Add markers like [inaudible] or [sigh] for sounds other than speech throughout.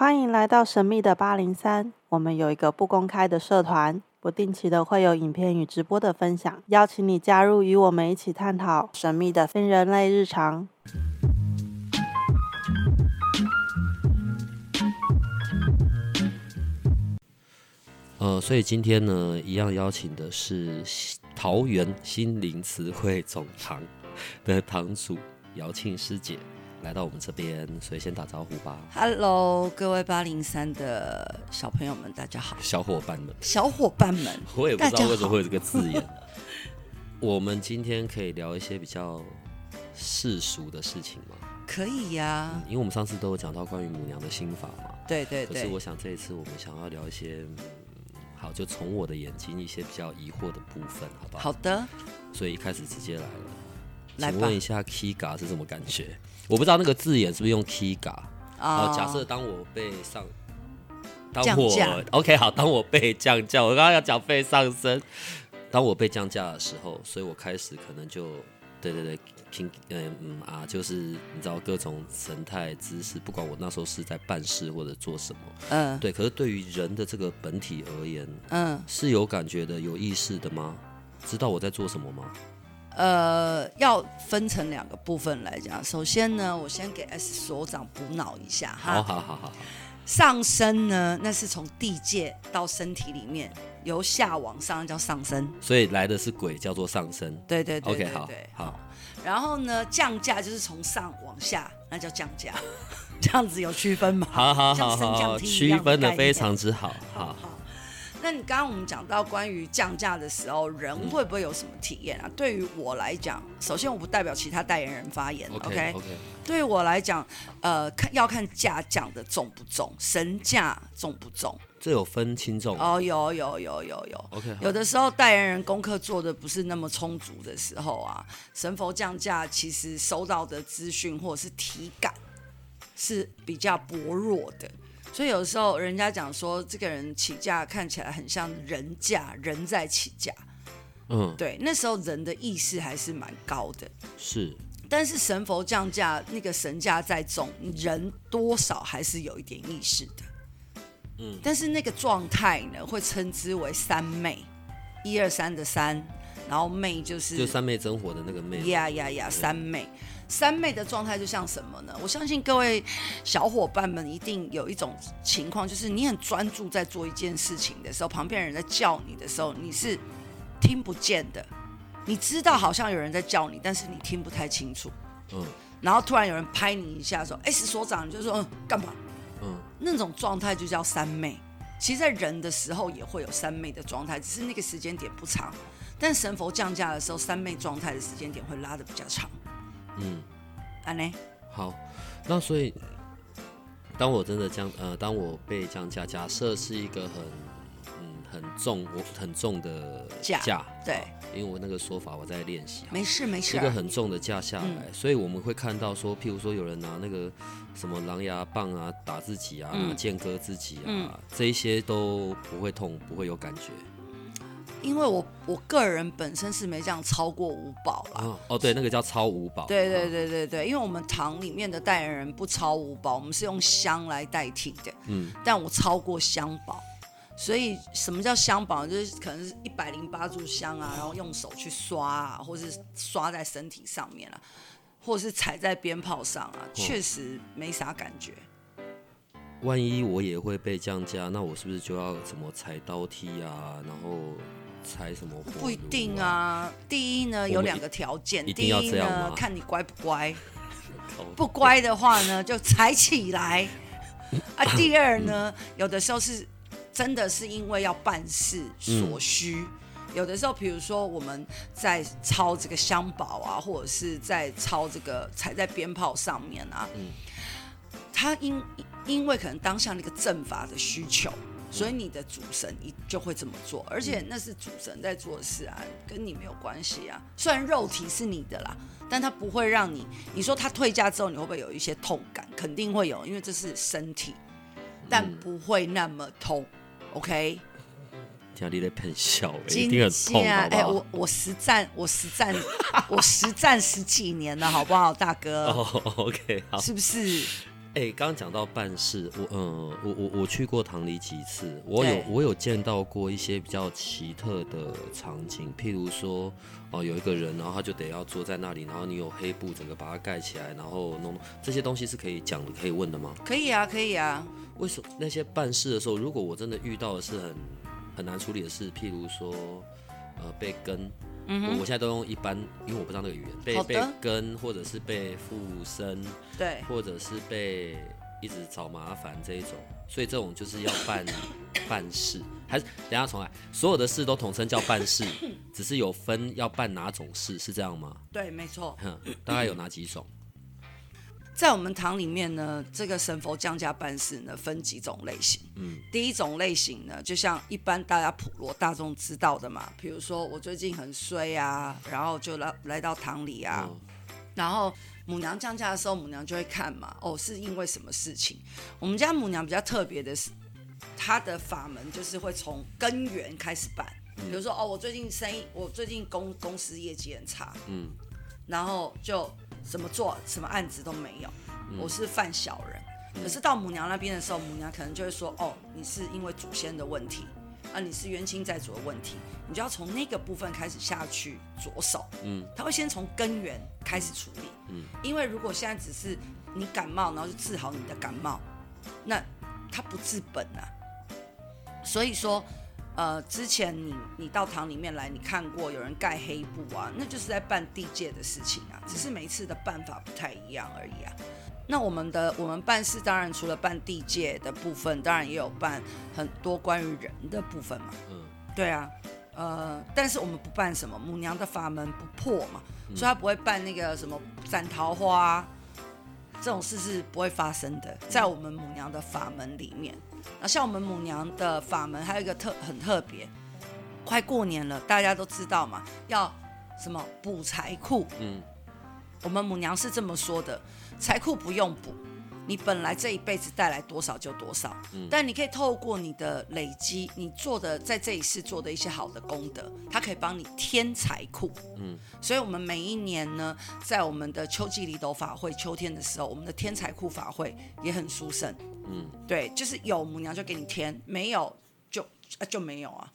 欢迎来到神秘的八零三。我们有一个不公开的社团，不定期的会有影片与直播的分享，邀请你加入，与我们一起探讨神秘的非人类日常。呃，所以今天呢，一样邀请的是桃园心灵词汇总堂的堂主姚庆师姐。来到我们这边，所以先打招呼吧。Hello，各位八零三的小朋友们，大家好。小伙伴们，小伙伴们，[laughs] 我也不知道为什么会有这个字眼。[laughs] 我们今天可以聊一些比较世俗的事情吗？可以呀、啊嗯，因为我们上次都有讲到关于母娘的心法嘛。对对对。可是我想这一次我们想要聊一些，嗯、好，就从我的眼睛一些比较疑惑的部分，好不好？好的。所以一开始直接来了，来请问一下 Kiga 是什么感觉？我不知道那个字眼是不是用 Kiga 啊？假设当我被上，当我 OK 好，当我被降价，我刚刚要讲被上升，当我被降价的时候，所以我开始可能就对对对，King 嗯嗯啊，就是你知道各种神态姿势，不管我那时候是在办事或者做什么，嗯，对。可是对于人的这个本体而言，嗯，是有感觉的、有意识的吗？知道我在做什么吗？呃，要分成两个部分来讲。首先呢，我先给 S 所长补脑一下哈。好好好好。上升呢，那是从地界到身体里面，由下往上叫上升。所以来的是鬼，叫做上升。对对对，对，对，对。OK，好，好。好，然后呢，降价就是从上往下，那叫降价。[laughs] 这样子有区分吗？好好好好，区分的非常之好。好。好那你刚刚我们讲到关于降价的时候，人会不会有什么体验啊？嗯、对于我来讲，首先我不代表其他代言人发言，OK？OK。Okay, okay. 对于我来讲，呃，看要看价降的重不重，神价重不重？这有分轻重哦，有有有有有。OK。有的时候代言人功课做的不是那么充足的时候啊，神佛降价，其实收到的资讯或者是体感是比较薄弱的。所以有时候人家讲说，这个人起价看起来很像人价，人在起价。嗯，对，那时候人的意识还是蛮高的。是，但是神佛降价，那个神价在重，人多少还是有一点意识的。嗯，但是那个状态呢，会称之为三昧，一二三的三，然后昧就是就三昧真火的那个昧。呀呀呀，三昧。三妹的状态就像什么呢？我相信各位小伙伴们一定有一种情况，就是你很专注在做一件事情的时候，旁边人在叫你的时候，你是听不见的。你知道好像有人在叫你，但是你听不太清楚。嗯。然后突然有人拍你一下说：“哎，是所长。”你就说：“嗯，干嘛？”嗯。那种状态就叫三妹。其实，在人的时候也会有三妹的状态，只是那个时间点不长。但神佛降价的时候，三妹状态的时间点会拉的比较长。嗯，安呢？好，那所以，当我真的降呃，当我被降价，假设是一个很嗯很重我很重的价，对，因为我那个说法我在练习，没事没事，一个很重的价下来，嗯，所以我们会看到说，譬如说有人拿那个什么狼牙棒啊打自己啊，嗯，剑割自己啊，嗯，这一些都不会痛，不会有感觉。因为我我个人本身是没这样超过五宝啦。哦，哦对，那个叫超五宝。对对对对对，因为我们堂里面的代言人不超五宝，我们是用香来代替的。嗯。但我超过香宝，所以什么叫香宝？就是可能是一百零八炷香啊，然后用手去刷啊，或是刷在身体上面啊，或者是踩在鞭炮上啊，确实没啥感觉。万一我也会被降价，那我是不是就要怎么踩刀梯啊？然后。猜什么、啊？不一定啊。第一呢，有两个条件。第一呢，看你乖不乖。[laughs] 不乖的话呢，就踩起来。啊，第二呢，有的时候是真的是因为要办事所需。嗯、有的时候，比如说我们在抄这个香宝啊，或者是在抄这个踩在鞭炮上面啊。嗯。他因因为可能当下那个阵法的需求。所以你的主神一就会这么做，而且那是主神在做事啊，跟你没有关系啊。虽然肉体是你的啦，但他不会让你。你说他退价之后，你会不会有一些痛感？肯定会有，因为这是身体，但不会那么痛。OK？家里的喷笑，一定很痛，好不好？哎，我我实战，我实战，我实战十几年了，好不好，大哥？哦，OK，好，是不是？哎，刚刚讲到办事，我嗯，我我我去过唐里几次，我有我有见到过一些比较奇特的场景，譬如说，哦，有一个人，然后他就得要坐在那里，然后你有黑布整个把它盖起来，然后弄这些东西是可以讲的，可以问的吗？可以啊，可以啊。为什么那些办事的时候，如果我真的遇到的是很很难处理的事，譬如说，呃，被跟。嗯、我我现在都用一般，因为我不知道那个语言，被被跟或者是被附身，对，或者是被一直找麻烦这一种，所以这种就是要办 [coughs] 办事，还是等下重来，所有的事都统称叫办事，[coughs] 只是有分要办哪种事，是这样吗？对，没错。大概有哪几种？在我们堂里面呢，这个神佛降价办事呢，分几种类型。嗯，第一种类型呢，就像一般大家普罗大众知道的嘛，比如说我最近很衰啊，然后就来来到堂里啊，哦、然后母娘降价的时候，母娘就会看嘛，哦，是因为什么事情？我们家母娘比较特别的是，她的法门就是会从根源开始办，嗯、比如说哦，我最近生意，我最近公公司业绩很差，嗯，然后就。什么做什么案子都没有，我是犯小人。嗯、可是到母娘那边的时候，母娘可能就会说：“哦，你是因为祖先的问题，啊，你是冤亲债主的问题，你就要从那个部分开始下去着手。”嗯，他会先从根源开始处理。嗯，因为如果现在只是你感冒，然后就治好你的感冒，那他不治本啊。所以说。呃，之前你你到堂里面来，你看过有人盖黑布啊，那就是在办地界的事情啊，只是每一次的办法不太一样而已啊。那我们的我们办事当然除了办地界的部分，当然也有办很多关于人的部分嘛。嗯，对啊，呃，但是我们不办什么母娘的法门不破嘛，所以他不会办那个什么斩桃花这种事是不会发生的，在我们母娘的法门里面。那像我们母娘的法门，还有一个特很特别，快过年了，大家都知道嘛，要什么补财库？嗯，我们母娘是这么说的：财库不用补，你本来这一辈子带来多少就多少。嗯，但你可以透过你的累积，你做的在这一世做的一些好的功德，它可以帮你添财库。嗯，所以我们每一年呢，在我们的秋季离斗法会，秋天的时候，我们的添财库法会也很殊胜。嗯，对，就是有母娘就给你添，没有就啊就没有啊。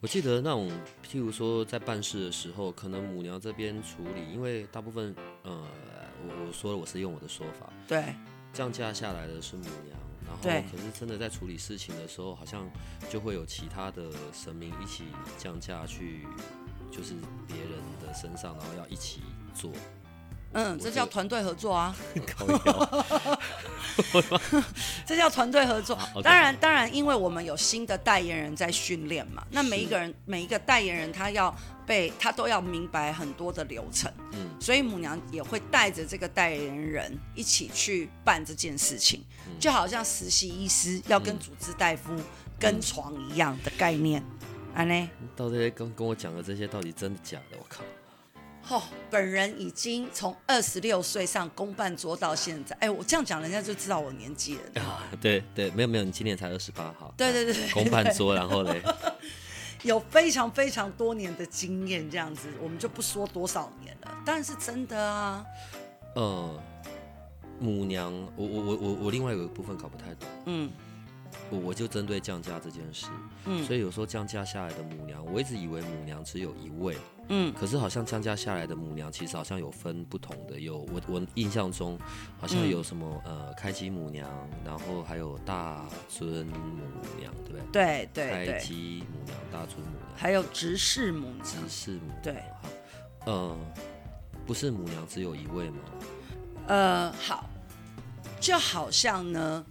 我记得那种，譬如说在办事的时候，可能母娘这边处理，因为大部分，呃，我我说了，我是用我的说法，对，降价下来的是母娘，然后可是真的在处理事情的时候，好像就会有其他的神明一起降价去，就是别人的身上，然后要一起做。嗯，这叫团队合作啊！[laughs] [laughs] 这叫团队合作。当然，当然，因为我们有新的代言人在训练嘛，那每一个人，每一个代言人，他要被他都要明白很多的流程。嗯，所以母娘也会带着这个代言人一起去办这件事情，就好像实习医师要跟主治大夫跟床一样的概念。安呢？到底跟跟我讲的这些到底真的假的？我靠！哦，本人已经从二十六岁上公办桌到现在，哎，我这样讲，人家就知道我年纪了。啊，对对，没有没有，你今年才二十八号。对对对，公办桌，然后嘞，[laughs] 有非常非常多年的经验，这样子，我们就不说多少年了，但是真的啊。呃，母娘，我我我我我另外有一部分搞不太懂。嗯。我我就针对降价这件事，嗯，所以有时候降价下来的母娘，我一直以为母娘只有一位，嗯，可是好像降价下来的母娘其实好像有分不同的，有我我印象中好像有什么、嗯、呃开基母娘，然后还有大尊母娘，对不对？对对对，开基母娘、大尊母娘，还有执事母娘，执事母娘，对，好，呃，不是母娘只有一位吗？呃，好，就好像呢。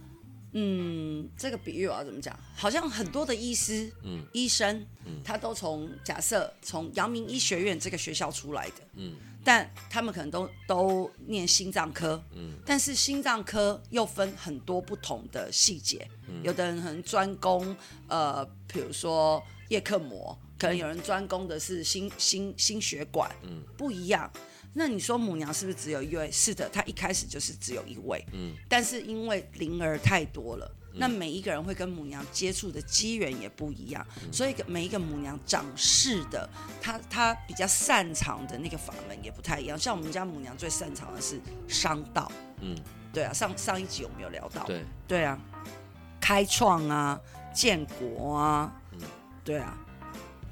嗯，这个比喻我要怎么讲？好像很多的医师、嗯、医生，嗯、他都从假设从阳明医学院这个学校出来的，嗯，但他们可能都都念心脏科，嗯，但是心脏科又分很多不同的细节，嗯、有的人可能专攻呃，比如说叶克膜，可能有人专攻的是心心心血管，嗯，不一样。那你说母娘是不是只有一位？是的，她一开始就是只有一位。嗯，但是因为灵儿太多了，嗯、那每一个人会跟母娘接触的机缘也不一样，嗯、所以每一个母娘掌事的，她她比较擅长的那个法门也不太一样。像我们家母娘最擅长的是商道。嗯，对啊，上上一集我们有聊到。对对啊，开创啊，建国啊，嗯，对啊，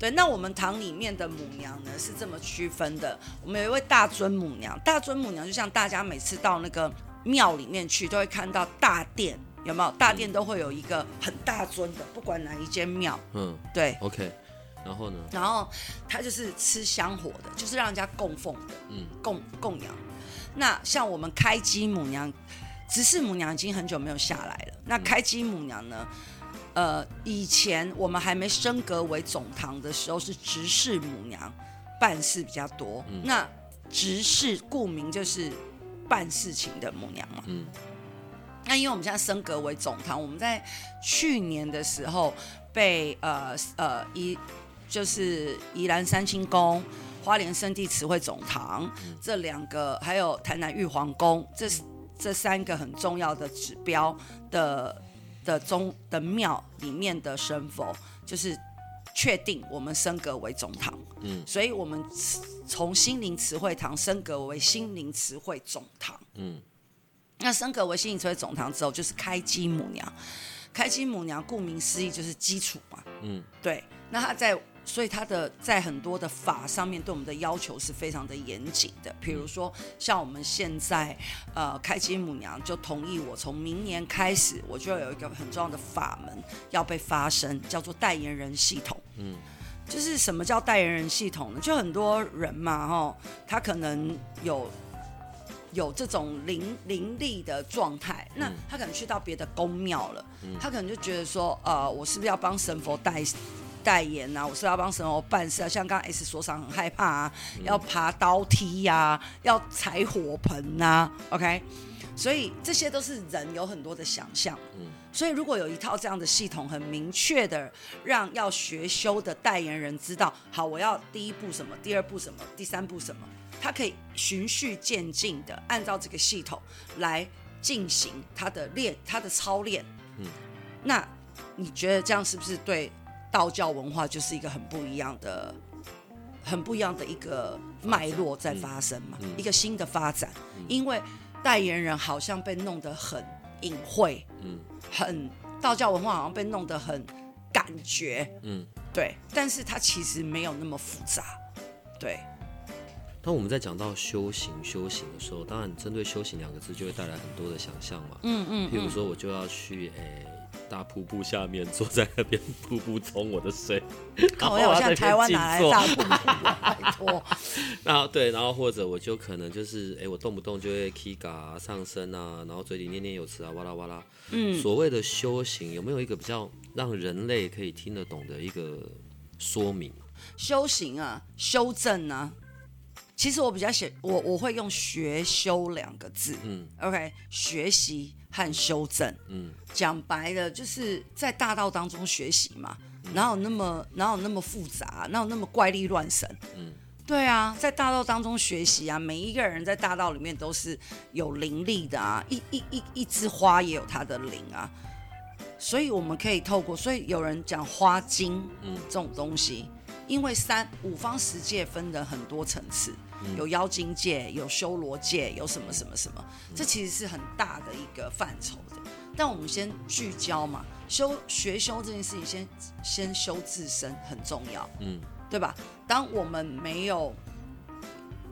对。那我们堂里面的母娘呢是这么区分的，我们有一位大尊母娘，大尊母娘就像大家每次到那个庙里面去，都会看到大殿，有没有？大殿都会有一个很大尊的，不管哪一间庙，嗯，对，OK。然后呢？然后他就是吃香火的，就是让人家供奉的，嗯，供供养。那像我们开基母娘、执事母娘已经很久没有下来了。那开基母娘呢？呃，以前我们还没升格为总堂的时候，是执事母娘办事比较多。嗯、那执事顾名就是办事情的母娘嘛。嗯。那因为我们现在升格为总堂，我们在去年的时候被呃呃一。就是宜兰三清宫、花莲圣地慈惠总堂、嗯、这两个，还有台南玉皇宫，这这三个很重要的指标的的宗的庙里面的神佛，就是确定我们升格为总堂。嗯，所以我们从心灵词汇堂升格为心灵词汇总堂。嗯，那升格为心灵词汇总堂之后，就是开基母娘。开基母娘顾名思义就是基础嘛。嗯，对。那他在。所以他的在很多的法上面对我们的要求是非常的严谨的，比如说像我们现在，呃，开基母娘就同意我从明年开始，我就有一个很重要的法门要被发生，叫做代言人系统。嗯，就是什么叫代言人系统呢？就很多人嘛，哈，他可能有有这种灵灵力的状态，那他可能去到别的宫庙了，他可能就觉得说，呃，我是不是要帮神佛代？代言呐、啊，我是要帮神猴办事啊，像刚刚 S 所长很害怕啊，嗯、要爬刀梯呀、啊，要踩火盆呐、啊，OK，所以这些都是人有很多的想象，嗯，所以如果有一套这样的系统，很明确的让要学修的代言人知道，好，我要第一步什么，第二步什么，第三步什么，他可以循序渐进的按照这个系统来进行他的练，他的操练，嗯，那你觉得这样是不是对？道教文化就是一个很不一样的、很不一样的一个脉络在发生嘛，嗯嗯、一个新的发展。嗯、因为代言人好像被弄得很隐晦，嗯，很道教文化好像被弄得很感觉，嗯，对。但是它其实没有那么复杂，对。当我们在讲到修行、修行的时候，当然针对“修行”两个字就会带来很多的想象嘛，嗯嗯。譬如说，我就要去诶。欸大瀑布下面坐在那边，瀑布冲我的水。[laughs] 好像像台湾哪来大瀑布？拜托。[laughs] 然后对，然后或者我就可能就是，哎，我动不动就会 Kiga 上身啊，然后嘴里念念有词啊，哇啦哇啦。嗯。所谓的修行，有没有一个比较让人类可以听得懂的一个说明？修行啊，修正啊。其实我比较写，我我会用学修两个字。嗯。OK，学习。和修正，嗯，讲白了就是在大道当中学习嘛，哪有那么哪有那么复杂，哪有那么怪力乱神，嗯，对啊，在大道当中学习啊，每一个人在大道里面都是有灵力的啊，一一一一枝花也有它的灵啊，所以我们可以透过，所以有人讲花精，嗯，这种东西，因为三五方十界分的很多层次。有妖精界，有修罗界，有什么什么什么，这其实是很大的一个范畴的。但我们先聚焦嘛，修学修这件事情先，先先修自身很重要，嗯，对吧？当我们没有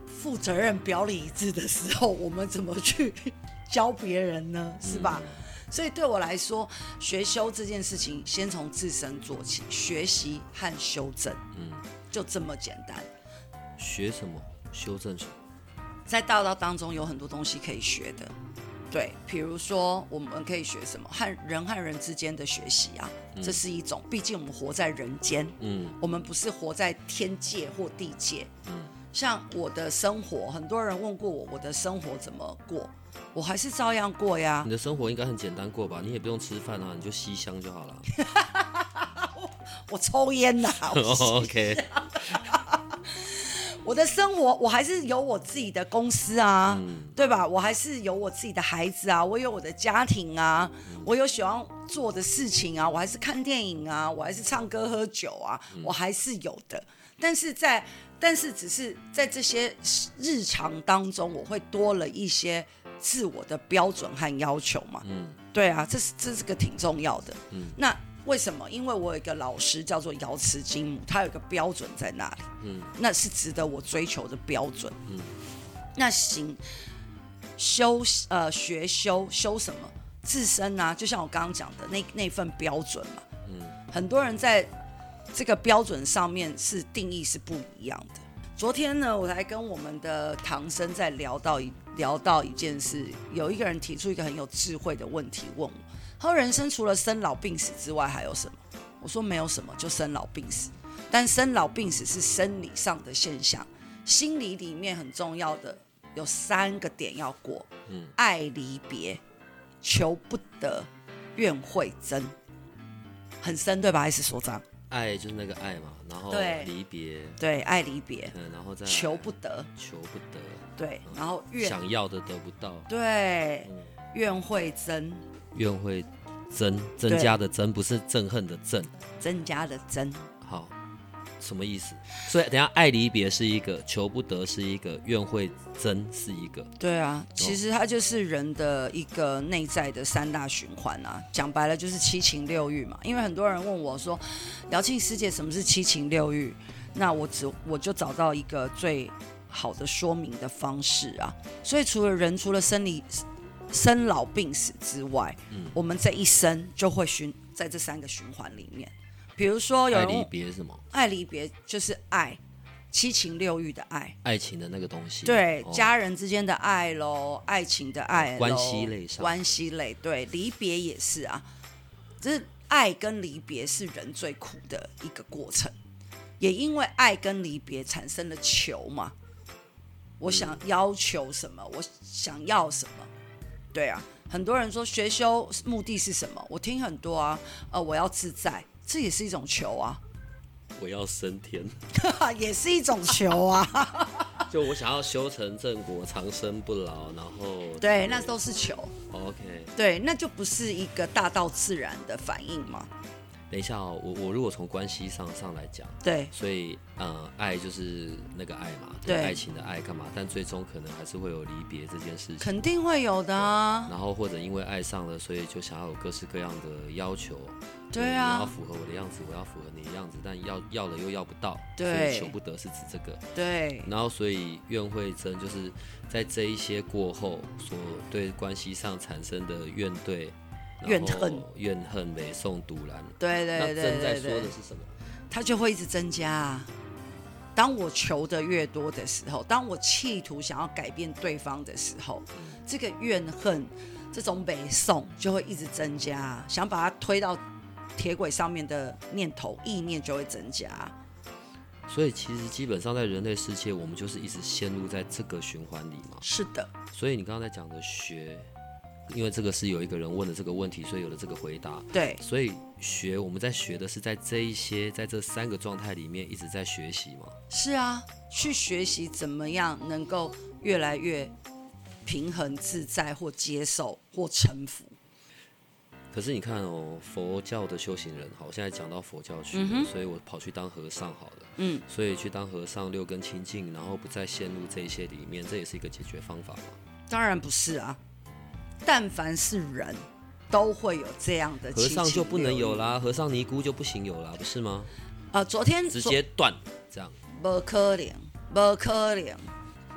负责任、表里一致的时候，我们怎么去 [laughs] 教别人呢？是吧？嗯、所以对我来说，学修这件事情，先从自身做起，学习和修正，嗯，就这么简单。学什么？修正什么？在大道当中有很多东西可以学的，对，比如说我们可以学什么？和人和人之间的学习啊，嗯、这是一种。毕竟我们活在人间，嗯，我们不是活在天界或地界，嗯。像我的生活，很多人问过我，我的生活怎么过？我还是照样过呀。你的生活应该很简单过吧？你也不用吃饭啊，你就吸香就好了。[laughs] 我，抽烟呐。oh, [laughs] OK。[laughs] 我的生活，我还是有我自己的公司啊，嗯、对吧？我还是有我自己的孩子啊，我有我的家庭啊，嗯、我有喜欢做的事情啊，我还是看电影啊，我还是唱歌喝酒啊，嗯、我还是有的。但是在，但是只是在这些日常当中，我会多了一些自我的标准和要求嘛。嗯，对啊，这是这是个挺重要的。嗯，那为什么？因为我有一个老师叫做瑶池金母，他有一个标准在那里。嗯，那是值得我追求的标准。嗯，那行修呃学修修什么？自身啊，就像我刚刚讲的那那份标准嘛。嗯，很多人在这个标准上面是定义是不一样的。昨天呢，我还跟我们的唐僧在聊到一聊到一件事，有一个人提出一个很有智慧的问题问我：他说人生除了生老病死之外还有什么？我说没有什么，就生老病死。但生老病死是生理上的现象，心理里面很重要的有三个点要过：嗯，爱离别、求不得、怨会增。很深对吧？还是所长？爱就是那个爱嘛，然后离别，对，爱离别，嗯，然后再求不得，求不得，对，然后怨想要的得不到，对，怨会增，怨会增，增加的增不是憎恨的憎，增加的增，好。什么意思？所以等下爱离别是一个，求不得是一个，怨会增是一个。对啊，其实它就是人的一个内在的三大循环啊。讲白了就是七情六欲嘛。因为很多人问我说，姚庆师姐什么是七情六欲？那我只我就找到一个最好的说明的方式啊。所以除了人除了生理生老病死之外，嗯，我们这一生就会循在这三个循环里面。比如说有，爱离别是什么？爱离别就是爱，七情六欲的爱，爱情的那个东西。对，哦、家人之间的爱喽，爱情的爱，关系类上，关系类。对，离别也是啊，这爱跟离别是人最苦的一个过程，也因为爱跟离别产生了求嘛，我想要求什么，我想要什么，对啊，很多人说学修目的是什么？我听很多啊，呃，我要自在。这也是一种求啊！我要升天，[laughs] 也是一种求啊！[laughs] 就我想要修成正果，长生不老，然后对，那都是求。OK，对，那就不是一个大道自然的反应吗？等一下哦，我我如果从关系上上来讲，对，所以嗯，爱就是那个爱嘛，对，爱情的爱干嘛？但最终可能还是会有离别这件事情，肯定会有的啊。然后或者因为爱上了，所以就想要有各式各样的要求，对啊，你要符合我的样子，我要符合你的样子，但要要了又要不到，对，所以求不得是指这个，对。然后所以怨会真，就是在这一些过后所对关系上产生的怨怼。怨恨，怨恨，北宋独蓝。对对对对对，正在说的是什么？它就会一直增加啊。当我求的越多的时候，当我企图想要改变对方的时候，这个怨恨，这种北宋就会一直增加。想把它推到铁轨上面的念头、意念就会增加。所以，其实基本上在人类世界，我们就是一直陷入在这个循环里嘛。是的。所以你刚刚在讲的学。因为这个是有一个人问的这个问题，所以有了这个回答。对，所以学我们在学的是在这一些，在这三个状态里面一直在学习嘛。是啊，去学习怎么样能够越来越平衡自在，或接受，或臣服。可是你看哦，佛教的修行人，好，我现在讲到佛教去了，嗯，所以我跑去当和尚好了。嗯，所以去当和尚，六根清净，然后不再陷入这一些里面，这也是一个解决方法嘛？当然不是啊。但凡是人，都会有这样的。和尚就不能有啦，和尚尼姑就不行有啦，不是吗？啊，昨天直接断这样。不可能，不可能，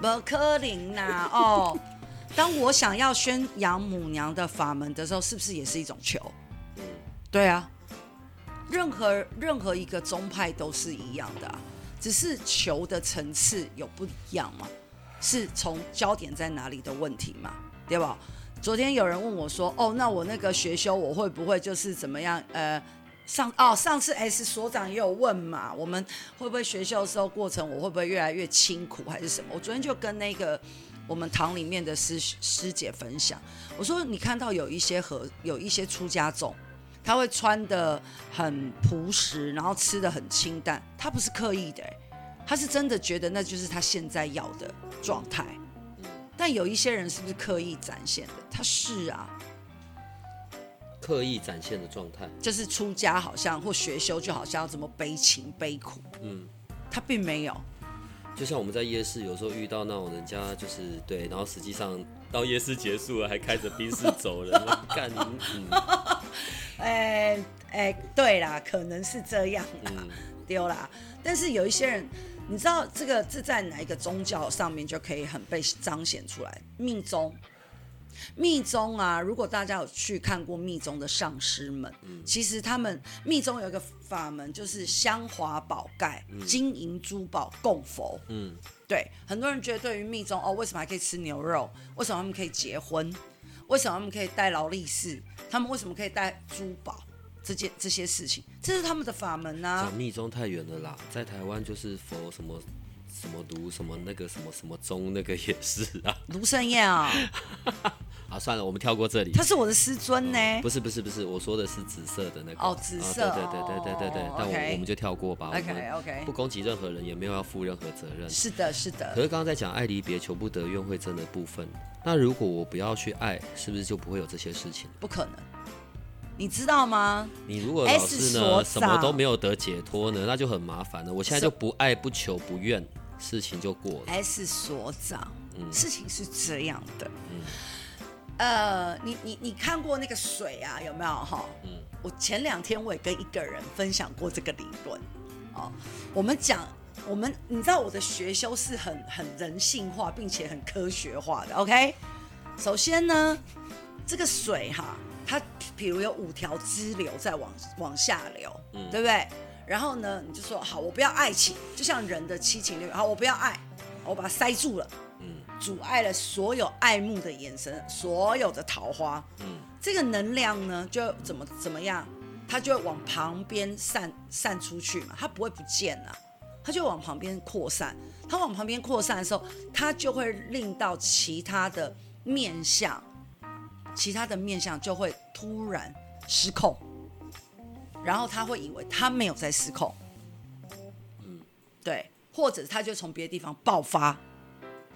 不可能呐！哦，[laughs] 当我想要宣扬母娘的法门的时候，是不是也是一种求？嗯，对啊。任何任何一个宗派都是一样的啊，只是求的层次有不一样嘛，是从焦点在哪里的问题嘛，对吧？昨天有人问我说：“哦，那我那个学修我会不会就是怎么样？呃，上哦，上次 S 所长也有问嘛，我们会不会学修的时候过程我会不会越来越清苦还是什么？我昨天就跟那个我们堂里面的师师姐分享，我说你看到有一些和有一些出家众，他会穿的很朴实，然后吃的很清淡，他不是刻意的，他是真的觉得那就是他现在要的状态。”但有一些人是不是刻意展现的？他是啊，刻意展现的状态，就是出家好像或学修就好像要这么悲情悲苦。嗯，他并没有。就像我们在夜市有时候遇到那种人家就是对，然后实际上到夜市结束了，还开着宾士走了，干你！[laughs] 哎、嗯、哎、欸欸，对啦，可能是这样啦，丢、嗯、啦。但是有一些人，你知道这个这在哪一个宗教上面就可以很被彰显出来？密宗。密宗啊，如果大家有去看过密宗的上师们，嗯、其实他们密宗有一个法门，就是香华宝盖、嗯、金银珠宝供佛。嗯，对，很多人觉得对于密宗哦，为什么还可以吃牛肉？为什么他们可以结婚？为什么他们可以戴劳力士？他们为什么可以戴珠宝？这件这些事情，这是他们的法门啊。讲密宗太远了啦，在台湾就是佛什么。什么卢什么那个什么什么宗那个也是啊，卢胜彦啊，好 [laughs] 算了，我们跳过这里。他是我的师尊呢、嗯。不是不是不是，我说的是紫色的那个。哦，紫色。哦、对对对对对对对。哦、但我我们就跳过吧。OK OK。不攻击任何人，也没有要负任何责任。是的，是的。可是刚刚在讲爱离别、求不得、怨会真的部分，那如果我不要去爱，是不是就不会有这些事情？不可能。你知道吗？你如果老是呢，什么都没有得解脱呢，那就很麻烦了。我现在就不爱、不求、不怨。事情就过了。S 所长，嗯，事情是这样的，嗯，呃，你你你看过那个水啊？有没有哈？嗯，我前两天我也跟一个人分享过这个理论，哦，我们讲我们，你知道我的学修是很很人性化，并且很科学化的。OK，首先呢，这个水哈，它比如有五条支流在往往下流，嗯，对不对？然后呢，你就说好，我不要爱情，就像人的七情六欲，好，我不要爱，我把它塞住了，嗯，阻碍了所有爱慕的眼神，所有的桃花，嗯，这个能量呢，就怎么怎么样，它就会往旁边散散出去嘛，它不会不见了，它就往旁边扩散，它往旁边扩散的时候，它就会令到其他的面相，其他的面相就会突然失控。然后他会以为他没有在失控，嗯，对，或者他就从别的地方爆发。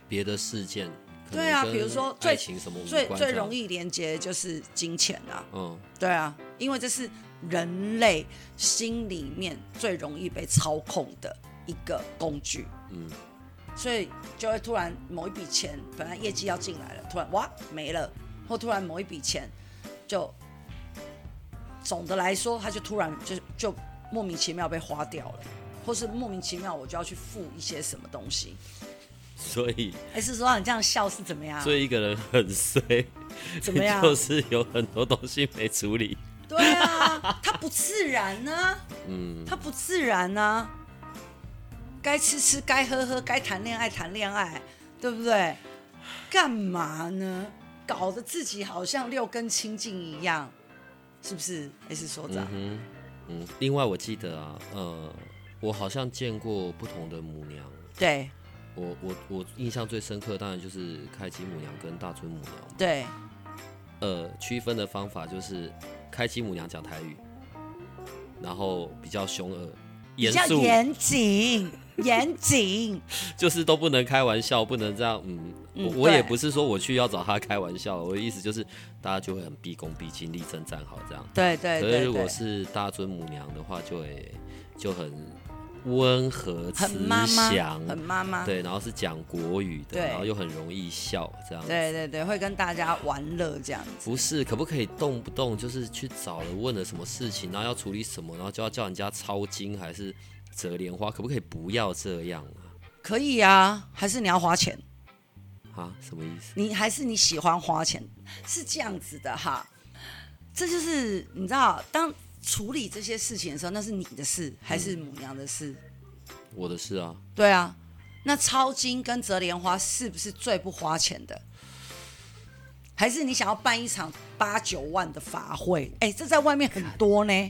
别的事件，对啊，比如说最最最容易连接就是金钱啊，嗯，对啊，因为这是人类心里面最容易被操控的一个工具，嗯，所以就会突然某一笔钱本来业绩要进来了，突然哇没了，或突然某一笔钱就。总的来说，他就突然就就莫名其妙被花掉了，或是莫名其妙我就要去付一些什么东西。所以，还是说你这样笑是怎么样？所以一个人很衰，怎么样？就是有很多东西没处理。对啊，他不自然呢、啊。嗯，他不自然呢、啊。该吃吃，该喝喝，该谈恋爱谈恋爱，对不对？干嘛呢？搞得自己好像六根清净一样。是不是 S 所长？嗯嗯。另外，我记得啊，呃，我好像见过不同的母娘。对。我我我印象最深刻，当然就是开基母娘跟大尊母娘。对。呃，区分的方法就是，开基母娘讲台语，然后比较凶恶。比较严谨，[laughs] 严谨，就是都不能开玩笑，不能这样。嗯，嗯我我也不是说我去要找他开玩笑，我的意思就是大家就会很毕恭毕敬，立正站好这样。对对，对对。可是如果是大尊母娘的话，就会就很温和慈祥，很妈妈。对，然后是讲国语的，然后又很容易笑这样子。对对对，会跟大家玩乐这样子。不是，可不可以动不动就是去找了问了什么事情，然后要处理什么，然后就要叫人家抄经还是折莲花？可不可以不要这样啊？可以啊，还是你要花钱？啊，什么意思？你还是你喜欢花钱？是这样子的哈，这就是你知道当。处理这些事情的时候，那是你的事还是母娘的事？嗯、我的事啊。对啊，那抄经跟折莲花是不是最不花钱的？还是你想要办一场八九万的法会？哎，这在外面很多呢，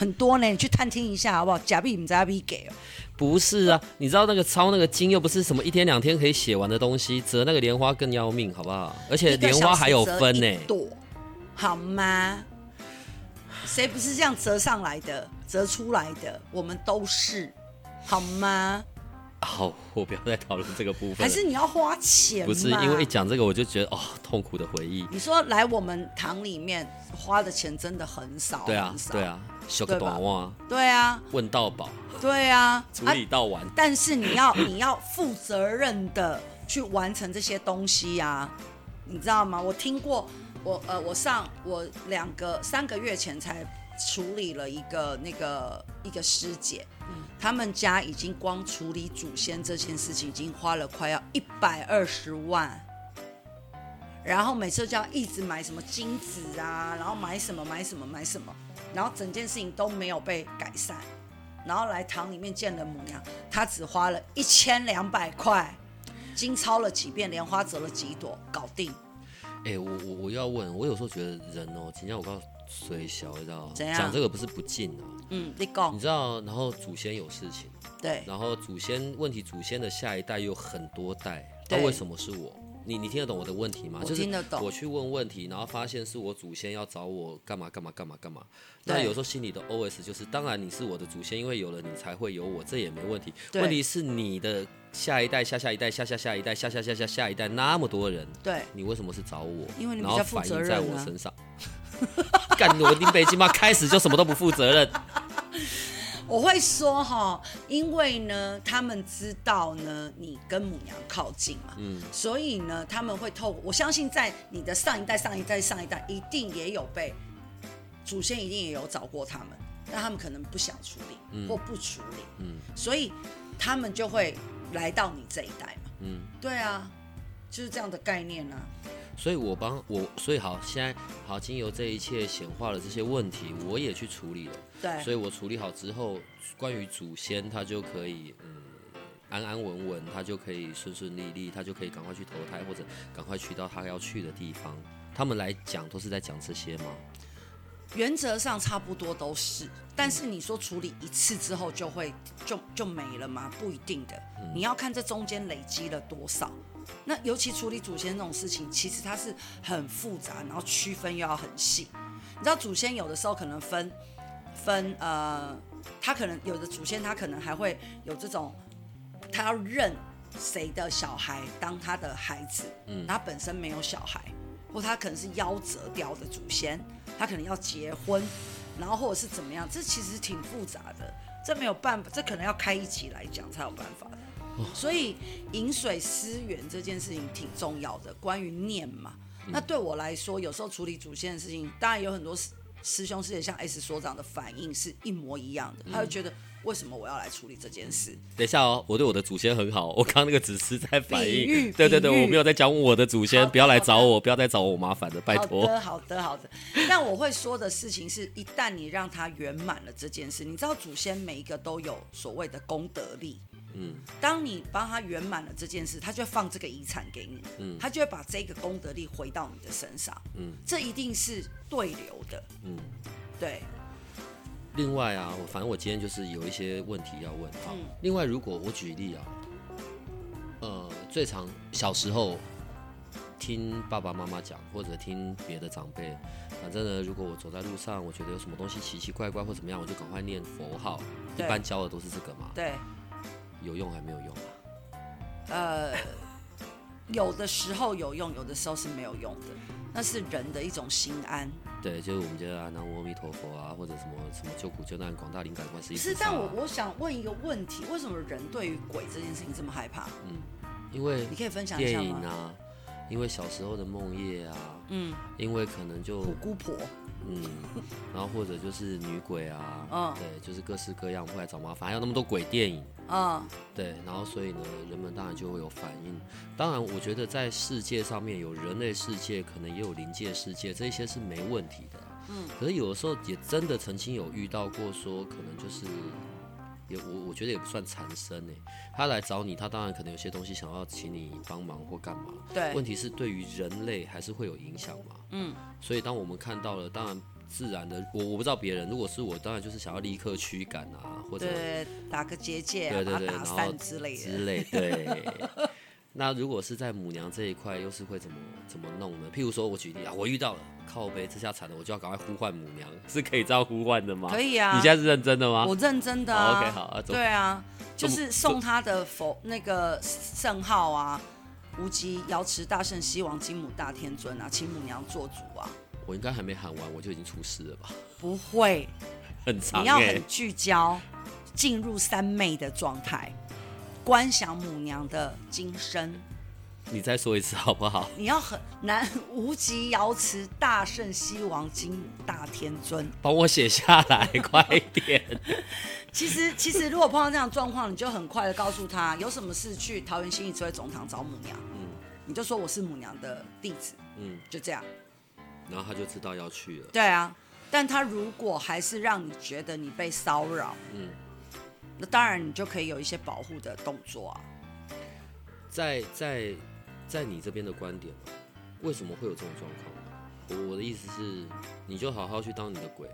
很多呢，你去探听一下好不好？假币你在那边给哦。不是啊，你知道那个抄那个经又不是什么一天两天可以写完的东西，折那个莲花更要命，好不好？而且莲花还有分呢，朵好吗？谁不是这样折上来的、折出来的？我们都是，好吗？好，我不要再讨论这个部分。还是你要花钱？不是，因为一讲这个我就觉得哦，痛苦的回忆。你说来我们堂里面花的钱真的很少，对啊，对啊，修个短袜，对啊，问到饱，对啊，处理到完。啊、但是你要 [coughs] 你要负责任的去完成这些东西呀、啊。你知道吗？我听过，我呃，我上我两个三个月前才处理了一个那个一个师姐，嗯，他们家已经光处理祖先这件事情，已经花了快要一百二十万。然后每次就要一直买什么金子啊，然后买什么买什么买什么，然后整件事情都没有被改善。然后来堂里面见了母娘，他只花了一千两百块，经抄了几遍，莲花折了几朵，搞定。哎，我我我要问，我有时候觉得人哦，今天我告诉水小，你知道怎样？讲这个不是不敬啊。嗯，你讲。你知道，然后祖先有事情。对。然后祖先问题，祖先的下一代有很多代，那为什么是我？你你听得懂我的问题吗？我听得懂。就是我去问问题，然后发现是我祖先要找我干嘛干嘛干嘛干嘛。那有时候心里的 OS 就是，当然你是我的祖先，因为有了你才会有我，这也没问题。问题是你的下一代、下下一代、下下下一代、下下下下下一代那么多人，对，你为什么是找我？因为你然后反映在我身上。[laughs] 干我林北京吗开始就什么都不负责任。[laughs] 我会说哈，因为呢，他们知道呢，你跟母娘靠近嘛，嗯，所以呢，他们会透过，我相信在你的上一代、上一代、上一代，一定也有被祖先一定也有找过他们，但他们可能不想处理，嗯，或不处理，嗯，所以他们就会来到你这一代嘛，嗯，对啊，就是这样的概念呢、啊。所以我帮我，所以好，现在好，经由这一切显化了这些问题，我也去处理了。对，所以我处理好之后，关于祖先，他就可以嗯安安稳稳，他就可以顺顺利利，他就可以赶快去投胎，或者赶快去到他要去的地方。他们来讲都是在讲这些吗？原则上差不多都是，但是你说处理一次之后就会就就没了吗？不一定的，嗯、你要看这中间累积了多少。那尤其处理祖先这种事情，其实它是很复杂，然后区分又要很细。你知道祖先有的时候可能分分呃，他可能有的祖先他可能还会有这种，他要认谁的小孩当他的孩子，嗯，他本身没有小孩，或他可能是夭折掉的祖先，他可能要结婚，然后或者是怎么样，这其实挺复杂的，这没有办法，这可能要开一集来讲才有办法的。所以饮水思源这件事情挺重要的，关于念嘛。那对我来说，有时候处理祖先的事情，当然有很多师兄师姐像 S 所长的反应是一模一样的，他会觉得为什么我要来处理这件事？等一下哦，我对我的祖先很好，我刚刚那个只是在反应，对对对，我没有在讲我的祖先，不要来找我，不要再找我麻烦的，拜托。好的好的好的。但我会说的事情是，一旦你让他圆满了这件事，你知道祖先每一个都有所谓的功德力。嗯，当你帮他圆满了这件事，他就会放这个遗产给你，嗯，他就会把这个功德力回到你的身上，嗯，这一定是对流的，嗯，对。另外啊，我反正我今天就是有一些问题要问哈。嗯，另外，如果我举例啊，呃，最常小时候听爸爸妈妈讲，或者听别的长辈，反正呢，如果我走在路上，我觉得有什么东西奇奇怪怪或怎么样，我就赶快念佛号。一般教的都是这个嘛，对。有用还没有用啊？呃，有的时候有用，有的时候是没有用的。那是人的一种心安。对，就是我们觉得啊南无阿弥陀佛啊，或者什么什么救苦救难广大灵感观世音菩萨。是，但我我想问一个问题：为什么人对于鬼这件事情这么害怕？嗯，因为你可以分享一下吗？啊，因为小时候的梦魇啊，嗯，因为可能就虎姑婆。嗯，[laughs] 然后或者就是女鬼啊，嗯，对，就是各式各样会来找麻烦，还有那么多鬼电影，嗯，对，然后所以呢，人们当然就会有反应。当然，我觉得在世界上面有人类世界，可能也有灵界世界，这些是没问题的。嗯，可是有的时候也真的曾经有遇到过，说可能就是也我我觉得也不算缠身呢。他来找你，他当然可能有些东西想要请你帮忙或干嘛。对，问题是对于人类还是会有影响嘛？嗯。所以当我们看到了，当然自然的，我我不知道别人，如果是我，当然就是想要立刻驱赶啊，或者打个结界啊，对对对，然后之类的之类。对。[laughs] 那如果是在母娘这一块，又是会怎么怎么弄呢？譬如说我举例啊，我遇到了靠背这下惨了，我就要赶快呼唤母娘，[laughs] 是可以这样呼唤的吗？可以啊。你现在是认真的吗？我认真的啊。OK，好啊。对啊，就是送他的佛那个圣号啊。无极瑶池大圣西王金母大天尊啊，请母娘做主啊！我应该还没喊完，我就已经出事了吧？[laughs] 不会，很长。你要很聚焦，进入三昧的状态，观想母娘的今生，你再说一次好不好？你要很南无极瑶池大圣西王金大天尊，帮我写下来，快一点。[laughs] 其实，其实如果碰到这样状况，你就很快的告诉他，有什么事去桃园新义慈惠总堂找母娘。嗯，你就说我是母娘的弟子。嗯，就这样。然后他就知道要去了。对啊，但他如果还是让你觉得你被骚扰，嗯，那当然你就可以有一些保护的动作啊。在在。在你这边的观点，为什么会有这种状况？我我的意思是，你就好好去当你的鬼，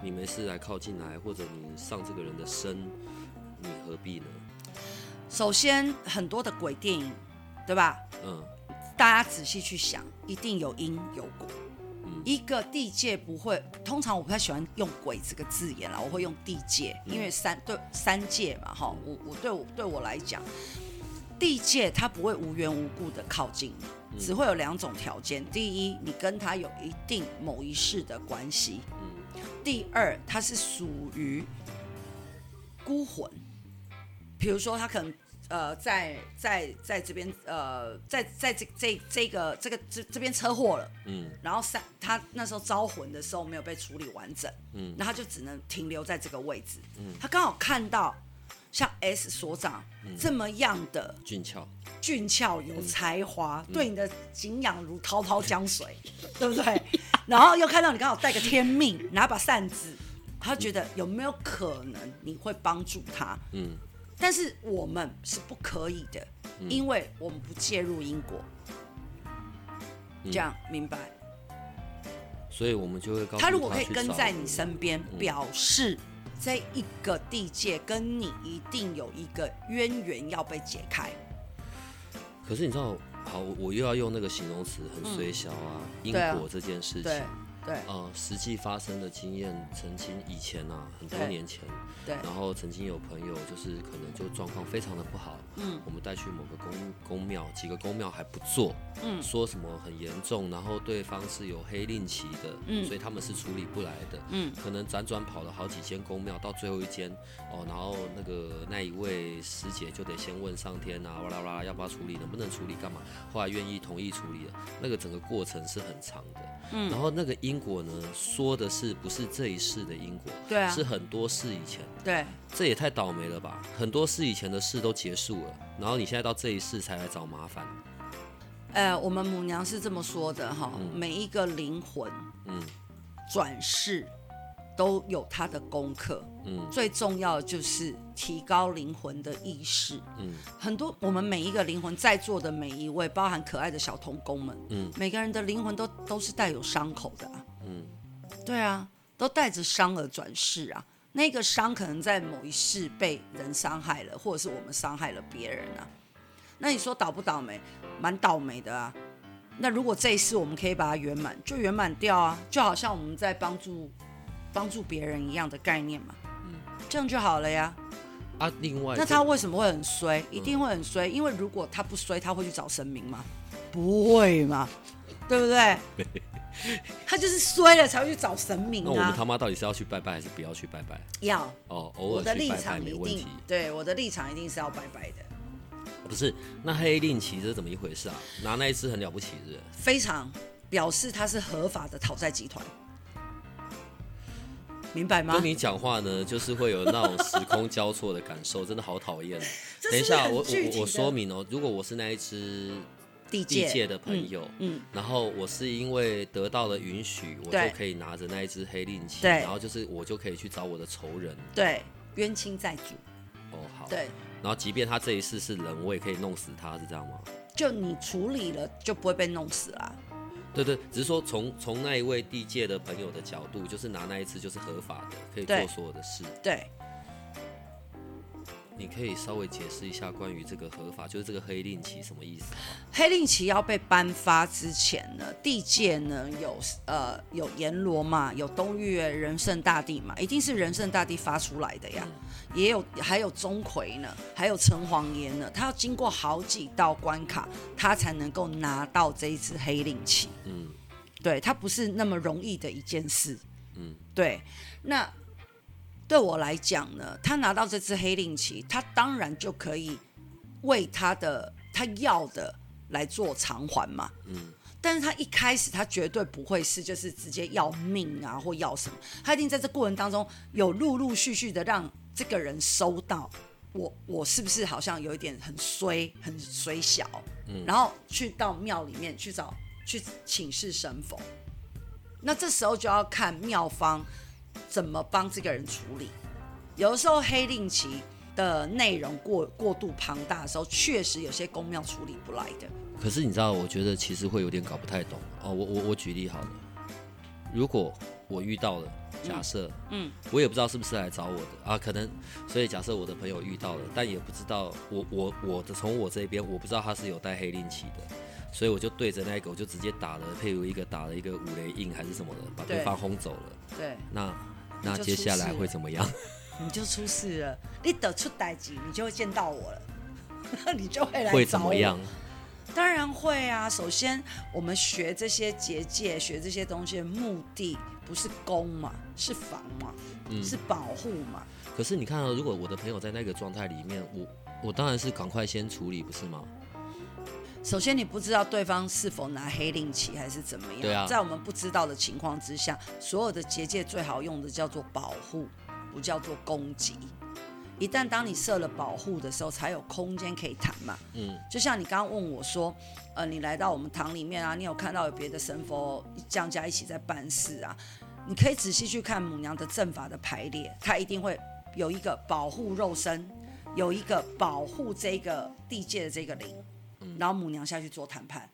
你没事来靠近来，或者你上这个人的身，你何必呢？首先，很多的鬼电影，对吧？嗯。大家仔细去想，一定有因有果。嗯。一个地界不会，通常我不太喜欢用“鬼”这个字眼啦，我会用地界，因为三对三界嘛，哈。我我对我对我来讲。地界它不会无缘无故的靠近你，只会有两种条件：第一，你跟他有一定某一世的关系；第二，他是属于孤魂。比如说，他可能呃在在在这边呃在在这这这个这个这这边车祸了，嗯，然后三他那时候招魂的时候没有被处理完整，嗯，那他就只能停留在这个位置，嗯，他刚好看到。像 S 所长、嗯、这么样的俊俏、俊俏有才华，嗯、对你的敬仰如滔滔江水，对不对？然后又看到你刚好带个天命，拿把扇子，他觉得有没有可能你会帮助他？嗯，但是我们是不可以的，嗯、因为我们不介入因果，这样、嗯、明白？所以我们就会告诉他，他如果可以跟在你身边，嗯、表示。这一个地界跟你一定有一个渊源要被解开。可是你知道，好，我又要用那个形容词，很衰小啊，嗯、因果这件事情。对。对，呃，实际发生的经验，曾经以前啊，很多年前，对，然后曾经有朋友就是可能就状况非常的不好，嗯，我们带去某个公公庙，几个公庙还不做，嗯，说什么很严重，然后对方是有黑令旗的，嗯，所以他们是处理不来的，嗯，可能辗转跑了好几间公庙，到最后一间，哦，然后那个那一位师姐就得先问上天啊，哇啦哇啦，要不要处理，能不能处理，干嘛？后来愿意同意处理了，那个整个过程是很长的，嗯，然后那个因。因果呢，说的是不是这一世的因果？对啊，是很多世以前。对，这也太倒霉了吧！很多世以前的事都结束了，然后你现在到这一世才来找麻烦。呃，我们母娘是这么说的哈，嗯、每一个灵魂，嗯，转世。都有他的功课，嗯，最重要的就是提高灵魂的意识，嗯，很多我们每一个灵魂在座的每一位，包含可爱的小童工们，嗯，每个人的灵魂都都是带有伤口的啊，嗯，对啊，都带着伤而转世啊，那个伤可能在某一世被人伤害了，或者是我们伤害了别人啊，那你说倒不倒霉？蛮倒霉的啊，那如果这一世我们可以把它圆满，就圆满掉啊，就好像我们在帮助。帮助别人一样的概念嘛，嗯，这样就好了呀。啊，另外，那他为什么会很衰？一定会很衰，因为如果他不衰，他会去找神明吗？不会嘛，对不对？[laughs] 他就是衰了才会去找神明啊。那我们他妈到底是要去拜拜还是不要去拜拜？要哦，偶尔去拜拜没问题。对，我的立场一定是要拜拜的。不是，那黑令旗是怎么一回事啊？拿那一只很了不起，是不是？非常表示他是合法的讨债集团。明白吗？跟你讲话呢，就是会有那种时空交错的感受，真的好讨厌。[laughs] 等一下，我我我说明哦，如果我是那一只地界的朋友，嗯，嗯然后我是因为得到了允许，我就可以拿着那一只黑令旗，对然后就是我就可以去找我的仇人，对，冤亲债主。哦，好。对。然后，即便他这一世是人，我也可以弄死他，是这样吗？就你处理了，就不会被弄死啦。对对，只是说从从那一位地界的朋友的角度，就是拿那一次就是合法的，可以做所有的事。对。你可以稍微解释一下关于这个合法，就是这个黑令旗什么意思？黑令旗要被颁发之前呢，地界呢有呃有阎罗嘛，有东岳仁圣大帝嘛，一定是仁圣大帝发出来的呀。嗯、也有还有钟馗呢，还有城隍爷呢，他要经过好几道关卡，他才能够拿到这一支黑令旗。嗯，对，他不是那么容易的一件事。嗯，对，那。对我来讲呢，他拿到这支黑令旗，他当然就可以为他的他要的来做偿还嘛。嗯。但是他一开始他绝对不会是就是直接要命啊或要什么，他一定在这过程当中有陆陆续续的让这个人收到我我是不是好像有一点很衰很衰小，嗯，然后去到庙里面去找去请示神佛，那这时候就要看庙方怎么帮这个人处理，有的时候黑令旗的内容过过度庞大的时候，确实有些公庙处理不来的。可是你知道，我觉得其实会有点搞不太懂。哦。我我我举例好了，如果我遇到了，假设，嗯，嗯，我也不知道是不是来找我的啊，可能，所以假设我的朋友遇到了，但也不知道我我我的从我这边，我不知道他是有带黑令旗的，所以我就对着那个，我就直接打了，譬如一个打了一个五雷印还是什么的，把对方轰走了。对，那那接下来会怎么样？[laughs] 你就出事了，你得出代志，你就会见到我了，[laughs] 你就会来找我。会怎么样？当然会啊！首先，我们学这些结界、学这些东西的目的不是攻嘛，是防嘛，嗯、是保护嘛。可是你看啊，如果我的朋友在那个状态里面，我我当然是赶快先处理，不是吗？首先，你不知道对方是否拿黑令旗还是怎么样。在我们不知道的情况之下，所有的结界最好用的叫做保护，不叫做攻击。一旦当你设了保护的时候，才有空间可以谈嘛。嗯，就像你刚刚问我说，呃，你来到我们堂里面啊，你有看到有别的神佛降家一起在办事啊？你可以仔细去看母娘的阵法的排列，它一定会有一个保护肉身，有一个保护这个地界的这个灵，然后母娘下去做谈判，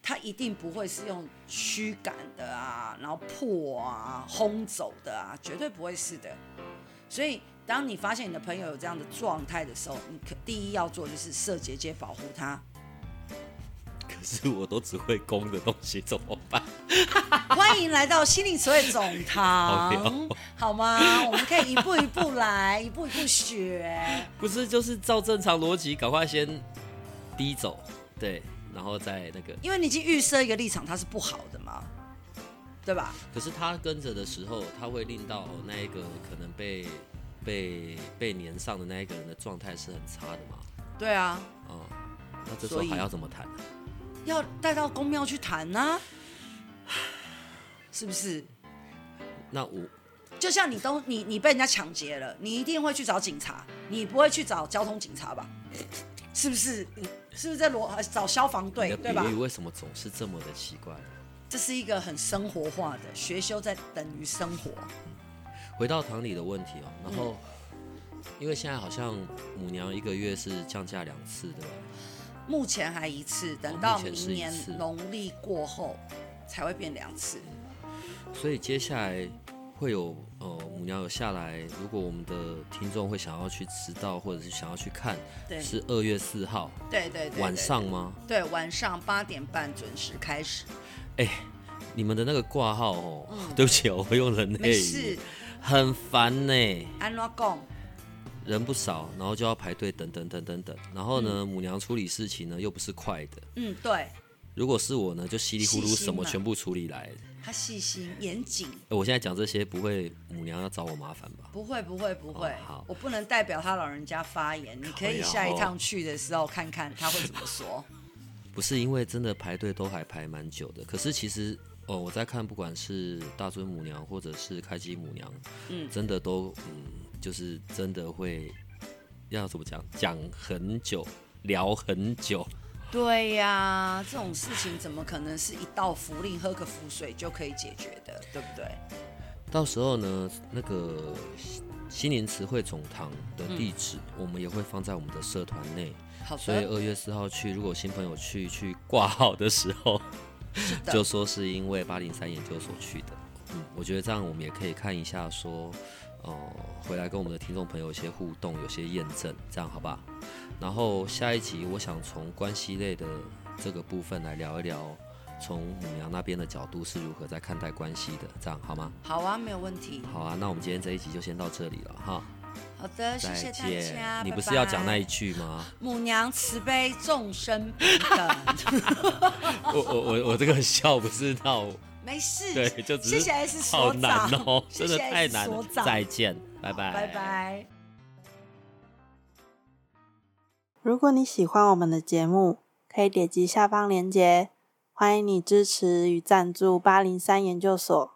它一定不会是用驱赶的啊，然后破啊、轰走的啊，绝对不会是的。所以。当你发现你的朋友有这样的状态的时候，你可第一要做就是设结界保护他。可是我都只会攻的东西怎么办？[laughs] 欢迎来到心灵词汇总堂，好吗？我们可以一步一步来，一步一步学。[laughs] 不是，就是照正常逻辑，赶快先低走，对，然后再那个。因为你已经预设一个立场，它是不好的嘛，对吧？可是他跟着的时候，他会令到那一个可能被。被被黏上的那一个人的状态是很差的嘛？对啊。哦、嗯，那这时候还要怎么谈？要带到宫庙去谈呢、啊？[sighs] 是不是？那我就像你都你你被人家抢劫了，你一定会去找警察，你不会去找交通警察吧？是不是？是不是在罗找消防队？对吧？为什么总是这么的奇怪？这是一个很生活化的学修，在等于生活。回到堂里的问题哦，然后，因为现在好像母娘一个月是降价两次，对吧？目前还一次，等到明年农历过后才会变两次。所以接下来会有呃母娘有下来，如果我们的听众会想要去知道，或者是想要去看，对，是二月四号，对对对，晚上吗？对，晚上八点半准时开始。哎，你们的那个挂号哦，嗯、[laughs] 对不起，我会用人类语。很烦呢，安怎讲？人不少，然后就要排队等等等等等。然后呢，嗯、母娘处理事情呢又不是快的。嗯，对。如果是我呢，就稀里糊涂什么全部处理来。他细心严谨。我现在讲这些不会母娘要找我麻烦吧？不会不会不会。哦、好，我不能代表他老人家发言。你可以下一趟去的时候看看他会怎么说。[laughs] 不是因为真的排队都还排蛮久的，可是其实。哦，我在看，不管是大尊母娘或者是开机母娘，嗯，真的都，嗯，就是真的会要怎么讲，讲很久，聊很久。对呀、啊，这种事情怎么可能是一道符令，喝个符水就可以解决的，对不对？到时候呢，那个心灵词汇总堂的地址，嗯、我们也会放在我们的社团内。好。所以二月四号去，如果新朋友去去挂号的时候。就说是因为八零三研究所去的，嗯，我觉得这样我们也可以看一下，说，哦、呃，回来跟我们的听众朋友有些互动，有些验证，这样好吧？然后下一集我想从关系类的这个部分来聊一聊，从母娘那边的角度是如何在看待关系的，这样好吗？好啊，没有问题。好啊，那我们今天这一集就先到这里了哈。好的，谢谢大家。你不是要讲那一句吗？母娘慈悲，众生平等。[laughs] [laughs] 我我我我这个笑不是闹，没事。对，就只是谢谢 S 所长，好难哦，[laughs] 真的太难了。再见，拜拜，拜拜。如果你喜欢我们的节目，可以点击下方链接。欢迎你支持与赞助八零三研究所。